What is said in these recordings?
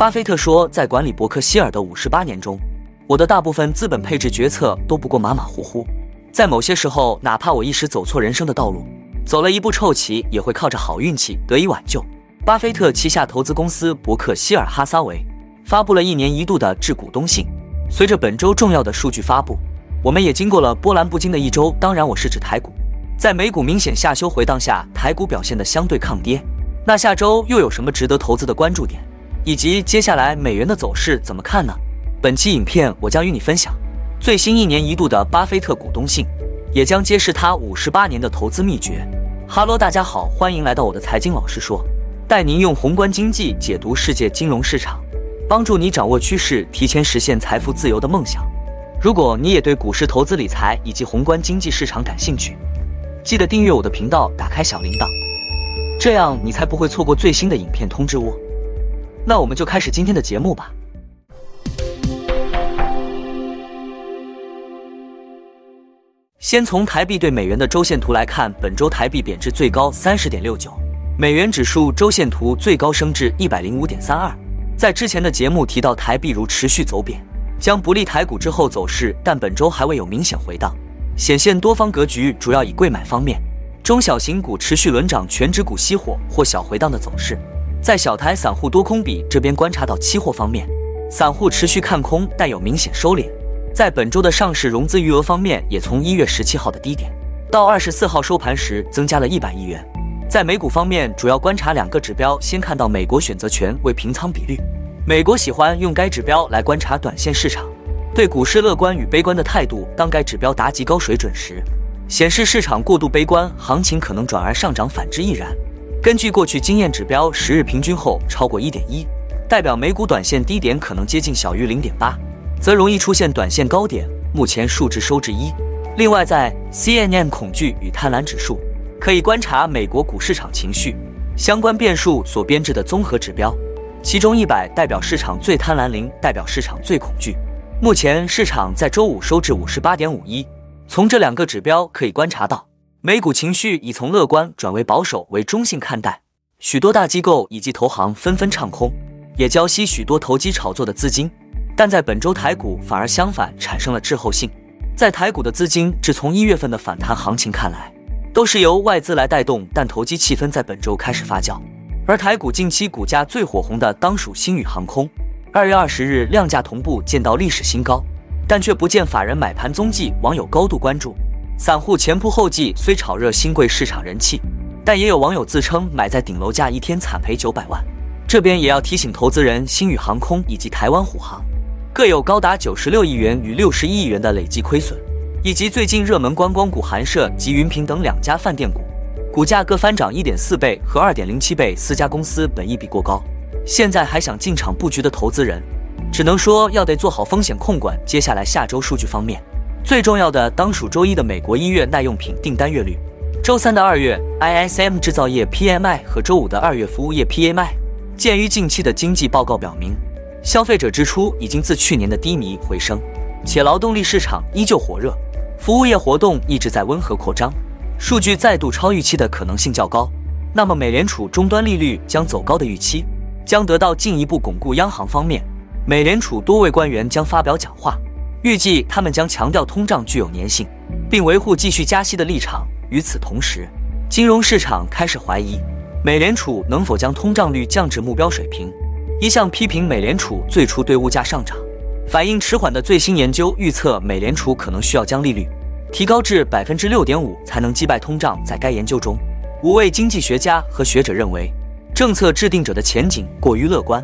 巴菲特说，在管理伯克希尔的五十八年中，我的大部分资本配置决策都不过马马虎虎。在某些时候，哪怕我一时走错人生的道路，走了一步臭棋，也会靠着好运气得以挽救。巴菲特旗下投资公司伯克希尔哈撒韦发布了一年一度的致股东信。随着本周重要的数据发布，我们也经过了波澜不惊的一周。当然，我是指台股。在美股明显下修回荡下，台股表现的相对抗跌。那下周又有什么值得投资的关注点？以及接下来美元的走势怎么看呢？本期影片我将与你分享最新一年一度的巴菲特股东信，也将揭示他五十八年的投资秘诀。哈喽，大家好，欢迎来到我的财经老师说，带您用宏观经济解读世界金融市场，帮助你掌握趋势，提前实现财富自由的梦想。如果你也对股市投资理财以及宏观经济市场感兴趣，记得订阅我的频道，打开小铃铛，这样你才不会错过最新的影片通知哦。那我们就开始今天的节目吧。先从台币对美元的周线图来看，本周台币贬值最高三十点六九，美元指数周线图最高升至一百零五点三二。在之前的节目提到，台币如持续走贬，将不利台股之后走势，但本周还未有明显回荡。显现多方格局主要以贵买方面，中小型股持续轮涨，全指股熄火或小回荡的走势。在小台散户多空比这边观察到期货方面，散户持续看空，但有明显收敛。在本周的上市融资余额方面，也从一月十七号的低点到二十四号收盘时增加了一百亿元。在美股方面，主要观察两个指标，先看到美国选择权为平仓比率，美国喜欢用该指标来观察短线市场。对股市乐观与悲观的态度，当该指标达极高水准时，显示市场过度悲观，行情可能转而上涨；反之亦然。根据过去经验，指标十日平均后超过一点一，代表美股短线低点可能接近小于零点八，则容易出现短线高点。目前数值收至一。另外，在 CNN 恐惧与贪婪指数，可以观察美国股市场情绪相关变数所编制的综合指标，其中一百代表市场最贪婪，零代表市场最恐惧。目前市场在周五收至五十八点五一。从这两个指标可以观察到，美股情绪已从乐观转为保守为中性看待。许多大机构以及投行纷纷唱空，也交息许多投机炒作的资金。但在本周台股反而相反，产生了滞后性。在台股的资金，自从一月份的反弹行情看来，都是由外资来带动，但投机气氛在本周开始发酵。而台股近期股价最火红的当属星宇航空。二月二十日量价同步见到历史新高，但却不见法人买盘踪迹，网友高度关注。散户前仆后继，虽炒热新贵市场人气，但也有网友自称买在顶楼价一天惨赔九百万。这边也要提醒投资人，星宇航空以及台湾虎航各有高达九十六亿元与六十一亿元的累计亏损，以及最近热门观光股寒舍及云平等两家饭店股，股价各翻涨一点四倍和二点零七倍，四家公司本益比过高。现在还想进场布局的投资人，只能说要得做好风险控管。接下来下周数据方面，最重要的当属周一的美国一月耐用品订单月率，周三的二月 ISM 制造业 PMI 和周五的二月服务业 PMI。鉴于近期的经济报告表明，消费者支出已经自去年的低迷回升，且劳动力市场依旧火热，服务业活动一直在温和扩张，数据再度超预期的可能性较高。那么美联储终端利率将走高的预期。将得到进一步巩固。央行方面，美联储多位官员将发表讲话，预计他们将强调通胀具有粘性，并维护继续加息的立场。与此同时，金融市场开始怀疑美联储能否将通胀率降至目标水平。一项批评美联储最初对物价上涨反应迟缓的最新研究预测，美联储可能需要将利率提高至百分之六点五才能击败通胀。在该研究中，五位经济学家和学者认为。政策制定者的前景过于乐观，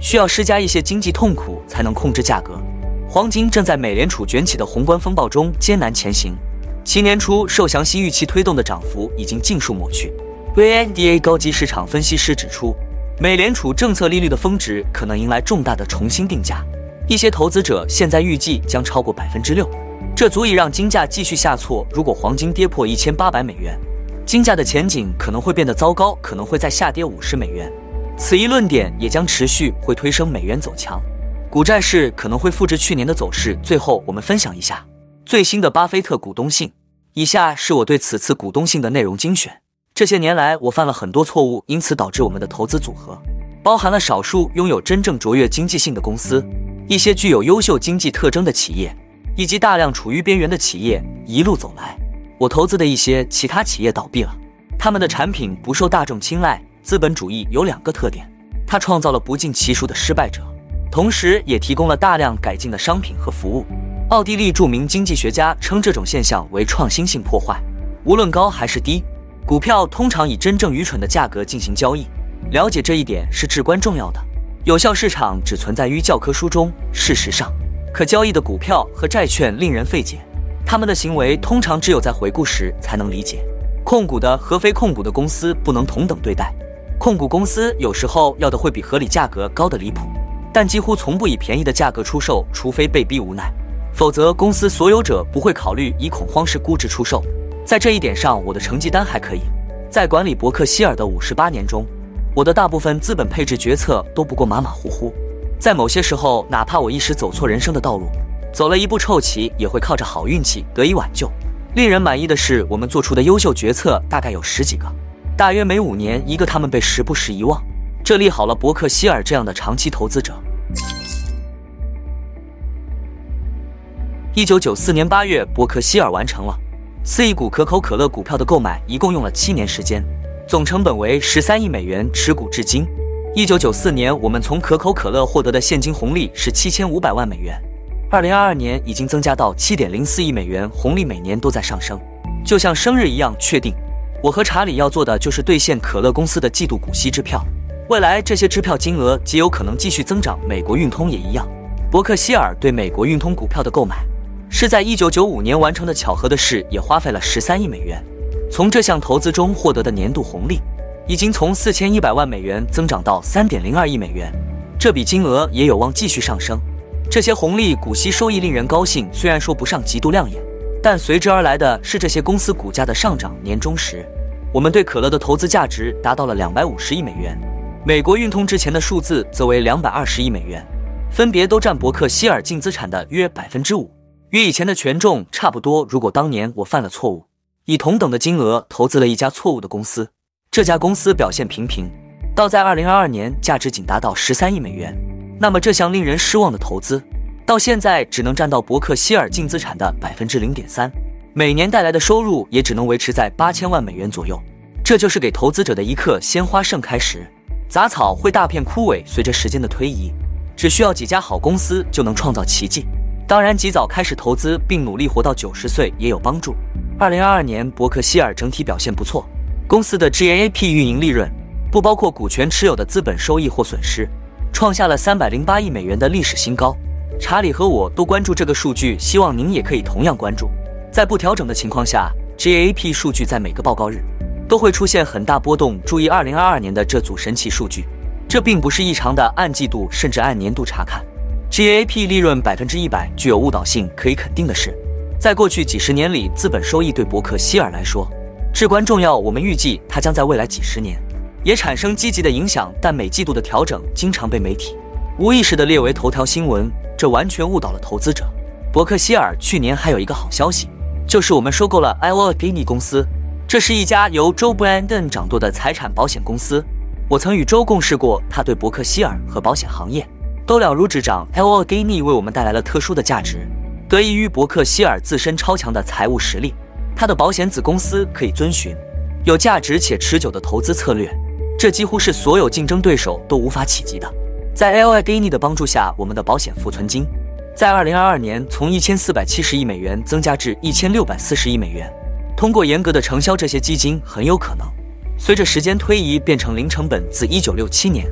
需要施加一些经济痛苦才能控制价格。黄金正在美联储卷起的宏观风暴中艰难前行，其年初受降息预期推动的涨幅已经尽数抹去。VNDA 高级市场分析师指出，美联储政策利率的峰值可能迎来重大的重新定价，一些投资者现在预计将超过百分之六，这足以让金价继续下挫。如果黄金跌破一千八百美元。金价的前景可能会变得糟糕，可能会再下跌五十美元。此一论点也将持续会推升美元走强，股债市可能会复制去年的走势。最后，我们分享一下最新的巴菲特股东信。以下是我对此次股东信的内容精选。这些年来，我犯了很多错误，因此导致我们的投资组合，包含了少数拥有真正卓越经济性的公司，一些具有优秀经济特征的企业，以及大量处于边缘的企业。一路走来，我投资的一些其他企业倒闭了，他们的产品不受大众青睐。资本主义有两个特点，它创造了不计其数的失败者，同时也提供了大量改进的商品和服务。奥地利著名经济学家称这种现象为创新性破坏。无论高还是低，股票通常以真正愚蠢的价格进行交易。了解这一点是至关重要的。有效市场只存在于教科书中。事实上，可交易的股票和债券令人费解，他们的行为通常只有在回顾时才能理解。控股的和非控股的公司不能同等对待。控股公司有时候要的会比合理价格高得离谱，但几乎从不以便宜的价格出售，除非被逼无奈。否则，公司所有者不会考虑以恐慌式估值出售。在这一点上，我的成绩单还可以。在管理伯克希尔的五十八年中，我的大部分资本配置决策都不过马马虎虎。在某些时候，哪怕我一时走错人生的道路，走了一步臭棋，也会靠着好运气得以挽救。令人满意的是，我们做出的优秀决策大概有十几个，大约每五年一个，他们被时不时遗忘。这利好了伯克希尔这样的长期投资者。一九九四年八月，伯克希尔完成了四亿股可口可乐股票的购买，一共用了七年时间，总成本为十三亿美元，持股至今。一九九四年，我们从可口可乐获得的现金红利是七千五百万美元，二零二二年已经增加到七点零四亿美元，红利每年都在上升，就像生日一样确定。我和查理要做的就是兑现可乐公司的季度股息支票，未来这些支票金额极有可能继续增长。美国运通也一样，伯克希尔对美国运通股票的购买。是在一九九五年完成的。巧合的是，也花费了十三亿美元。从这项投资中获得的年度红利，已经从四千一百万美元增长到三点零二亿美元。这笔金额也有望继续上升。这些红利股息收益令人高兴，虽然说不上极度亮眼，但随之而来的是这些公司股价的上涨。年终时，我们对可乐的投资价值达到了两百五十亿美元。美国运通之前的数字则为两百二十亿美元，分别都占伯克希尔净资产的约百分之五。与以前的权重差不多。如果当年我犯了错误，以同等的金额投资了一家错误的公司，这家公司表现平平，到在二零二二年价值仅达到十三亿美元，那么这项令人失望的投资，到现在只能占到伯克希尔净资产的百分之零点三，每年带来的收入也只能维持在八千万美元左右。这就是给投资者的一刻鲜花盛开时，杂草会大片枯萎。随着时间的推移，只需要几家好公司就能创造奇迹。当然，及早开始投资并努力活到九十岁也有帮助。二零二二年，伯克希尔整体表现不错，公司的 GAAP 运营利润不包括股权持有的资本收益或损失，创下了三百零八亿美元的历史新高。查理和我都关注这个数据，希望您也可以同样关注。在不调整的情况下，GAAP 数据在每个报告日都会出现很大波动。注意二零二二年的这组神奇数据，这并不是异常的，按季度甚至按年度查看。，GAP 利润百分之一百具有误导性。可以肯定的是，在过去几十年里，资本收益对伯克希尔来说至关重要。我们预计它将在未来几十年也产生积极的影响。但每季度的调整经常被媒体无意识地列为头条新闻，这完全误导了投资者。伯克希尔去年还有一个好消息，就是我们收购了 Allegheny 公司，这是一家由 Joe Brandon 掌舵的财产保险公司。我曾与周共事过，他对伯克希尔和保险行业。都了如指掌，Allegheny 为我们带来了特殊的价值，得益于伯克希尔自身超强的财务实力。他的保险子公司可以遵循有价值且持久的投资策略，这几乎是所有竞争对手都无法企及的。在 Allegheny 的帮助下，我们的保险浮存金在2022年从1470亿美元增加至1640亿美元。通过严格的承销，这些基金很有可能随着时间推移变成零成本。自1967年。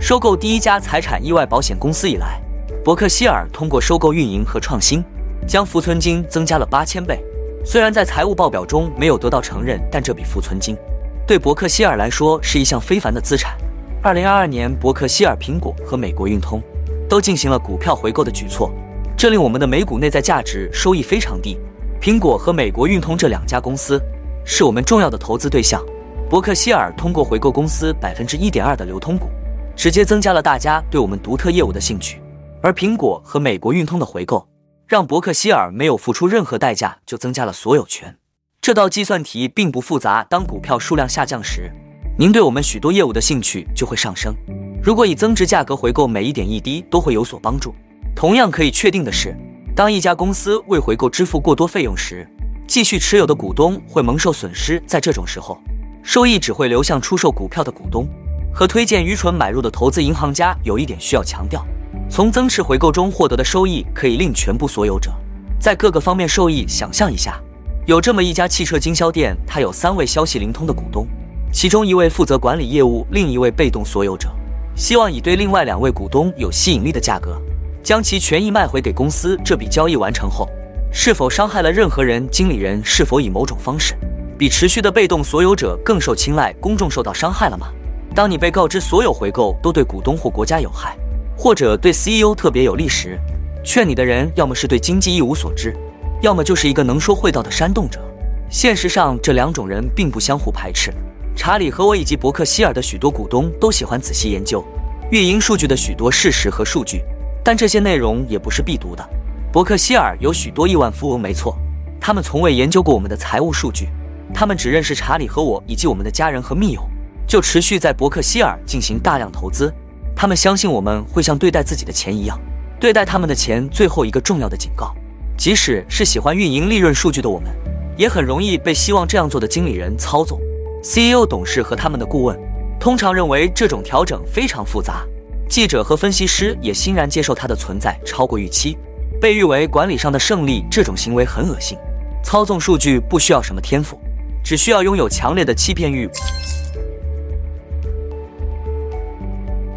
收购第一家财产意外保险公司以来，伯克希尔通过收购、运营和创新，将浮存金增加了八千倍。虽然在财务报表中没有得到承认，但这笔浮存金对伯克希尔来说是一项非凡的资产。二零二二年，伯克希尔、苹果和美国运通都进行了股票回购的举措，这令我们的美股内在价值收益非常低。苹果和美国运通这两家公司是我们重要的投资对象。伯克希尔通过回购公司百分之一点二的流通股。直接增加了大家对我们独特业务的兴趣，而苹果和美国运通的回购，让伯克希尔没有付出任何代价就增加了所有权。这道计算题并不复杂。当股票数量下降时，您对我们许多业务的兴趣就会上升。如果以增值价格回购，每一点一滴都会有所帮助。同样可以确定的是，当一家公司为回购支付过多费用时，继续持有的股东会蒙受损失。在这种时候，收益只会流向出售股票的股东。和推荐愚蠢买入的投资银行家有一点需要强调：从增持回购中获得的收益可以令全部所有者在各个方面受益。想象一下，有这么一家汽车经销店，它有三位消息灵通的股东，其中一位负责管理业务，另一位被动所有者。希望以对另外两位股东有吸引力的价格，将其权益卖回给公司。这笔交易完成后，是否伤害了任何人？经理人是否以某种方式比持续的被动所有者更受青睐？公众受到伤害了吗？当你被告知所有回购都对股东或国家有害，或者对 CEO 特别有利时，劝你的人要么是对经济一无所知，要么就是一个能说会道的煽动者。现实上，这两种人并不相互排斥。查理和我以及伯克希尔的许多股东都喜欢仔细研究运营数据的许多事实和数据，但这些内容也不是必读的。伯克希尔有许多亿万富翁，没错，他们从未研究过我们的财务数据，他们只认识查理和我以及我们的家人和密友，就持续在伯克希尔进行大量投资。他们相信我们会像对待自己的钱一样对待他们的钱。最后一个重要的警告：即使是喜欢运营利润数据的我们，也很容易被希望这样做的经理人操纵。CEO、董事和他们的顾问通常认为这种调整非常复杂，记者和分析师也欣然接受它的存在超过预期，被誉为管理上的胜利。这种行为很恶心。操纵数据不需要什么天赋，只需要拥有强烈的欺骗欲。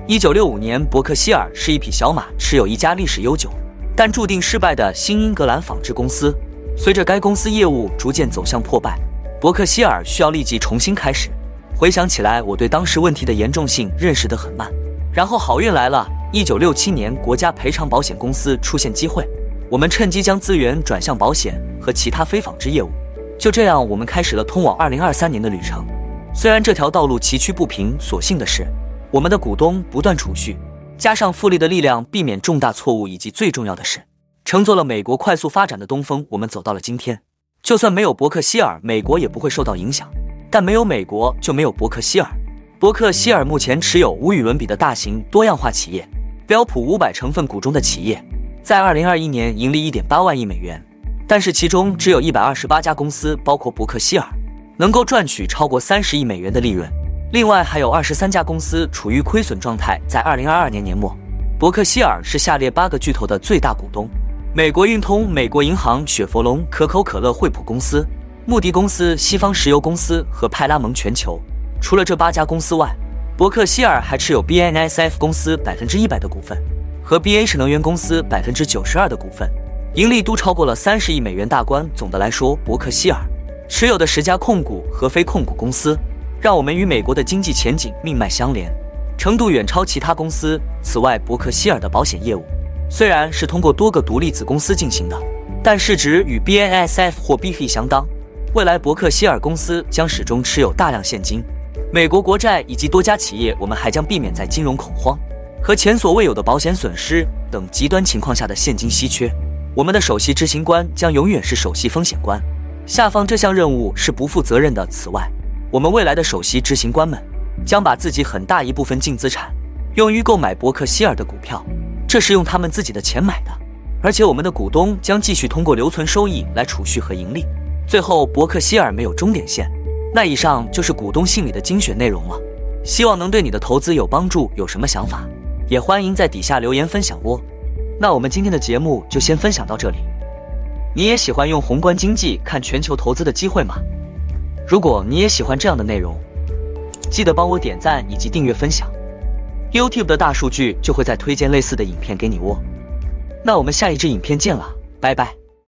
一九六五年，伯克希尔是一匹小马，持有一家历史悠久但注定失败的新英格兰纺织公司。随着该公司业务逐渐走向破败。伯克希尔需要立即重新开始。回想起来，我对当时问题的严重性认识得很慢。然后好运来了，一九六七年，国家赔偿保险公司出现机会，我们趁机将资源转向保险和其他非纺织业务。就这样，我们开始了通往二零二三年的旅程。虽然这条道路崎岖不平，所幸的是，我们的股东不断储蓄，加上复利的力量，避免重大错误，以及最重要的是，乘坐了美国快速发展的东风，我们走到了今天。就算没有伯克希尔，美国也不会受到影响。但没有美国，就没有伯克希尔。伯克希尔目前持有无与伦比的大型多样化企业，标普五百成分股中的企业，在二零二一年盈利一点八万亿美元。但是其中只有一百二十八家公司，包括伯克希尔，能够赚取超过三十亿美元的利润。另外还有二十三家公司处于亏损状态。在二零二二年年末，伯克希尔是下列八个巨头的最大股东。美国运通、美国银行、雪佛龙、可口可乐、惠普公司、穆迪公司、西方石油公司和派拉蒙全球。除了这八家公司外，伯克希尔还持有 BNSF 公司百分之一百的股份和 BH 能源公司百分之九十二的股份，盈利都超过了三十亿美元大关。总的来说，伯克希尔持有的十家控股和非控股公司，让我们与美国的经济前景命脉相连，程度远超其他公司。此外，伯克希尔的保险业务。虽然是通过多个独立子公司进行的，但市值与 BNSF 或 BF 相当。未来伯克希尔公司将始终持有大量现金、美国国债以及多家企业。我们还将避免在金融恐慌和前所未有的保险损失等极端情况下的现金稀缺。我们的首席执行官将永远是首席风险官。下方这项任务是不负责任的。此外，我们未来的首席执行官们将把自己很大一部分净资产用于购买伯克希尔的股票。这是用他们自己的钱买的，而且我们的股东将继续通过留存收益来储蓄和盈利。最后，伯克希尔没有终点线。那以上就是股东信里的精选内容了，希望能对你的投资有帮助。有什么想法，也欢迎在底下留言分享哦。那我们今天的节目就先分享到这里。你也喜欢用宏观经济看全球投资的机会吗？如果你也喜欢这样的内容，记得帮我点赞以及订阅分享。YouTube 的大数据就会再推荐类似的影片给你哦。那我们下一支影片见了，拜拜。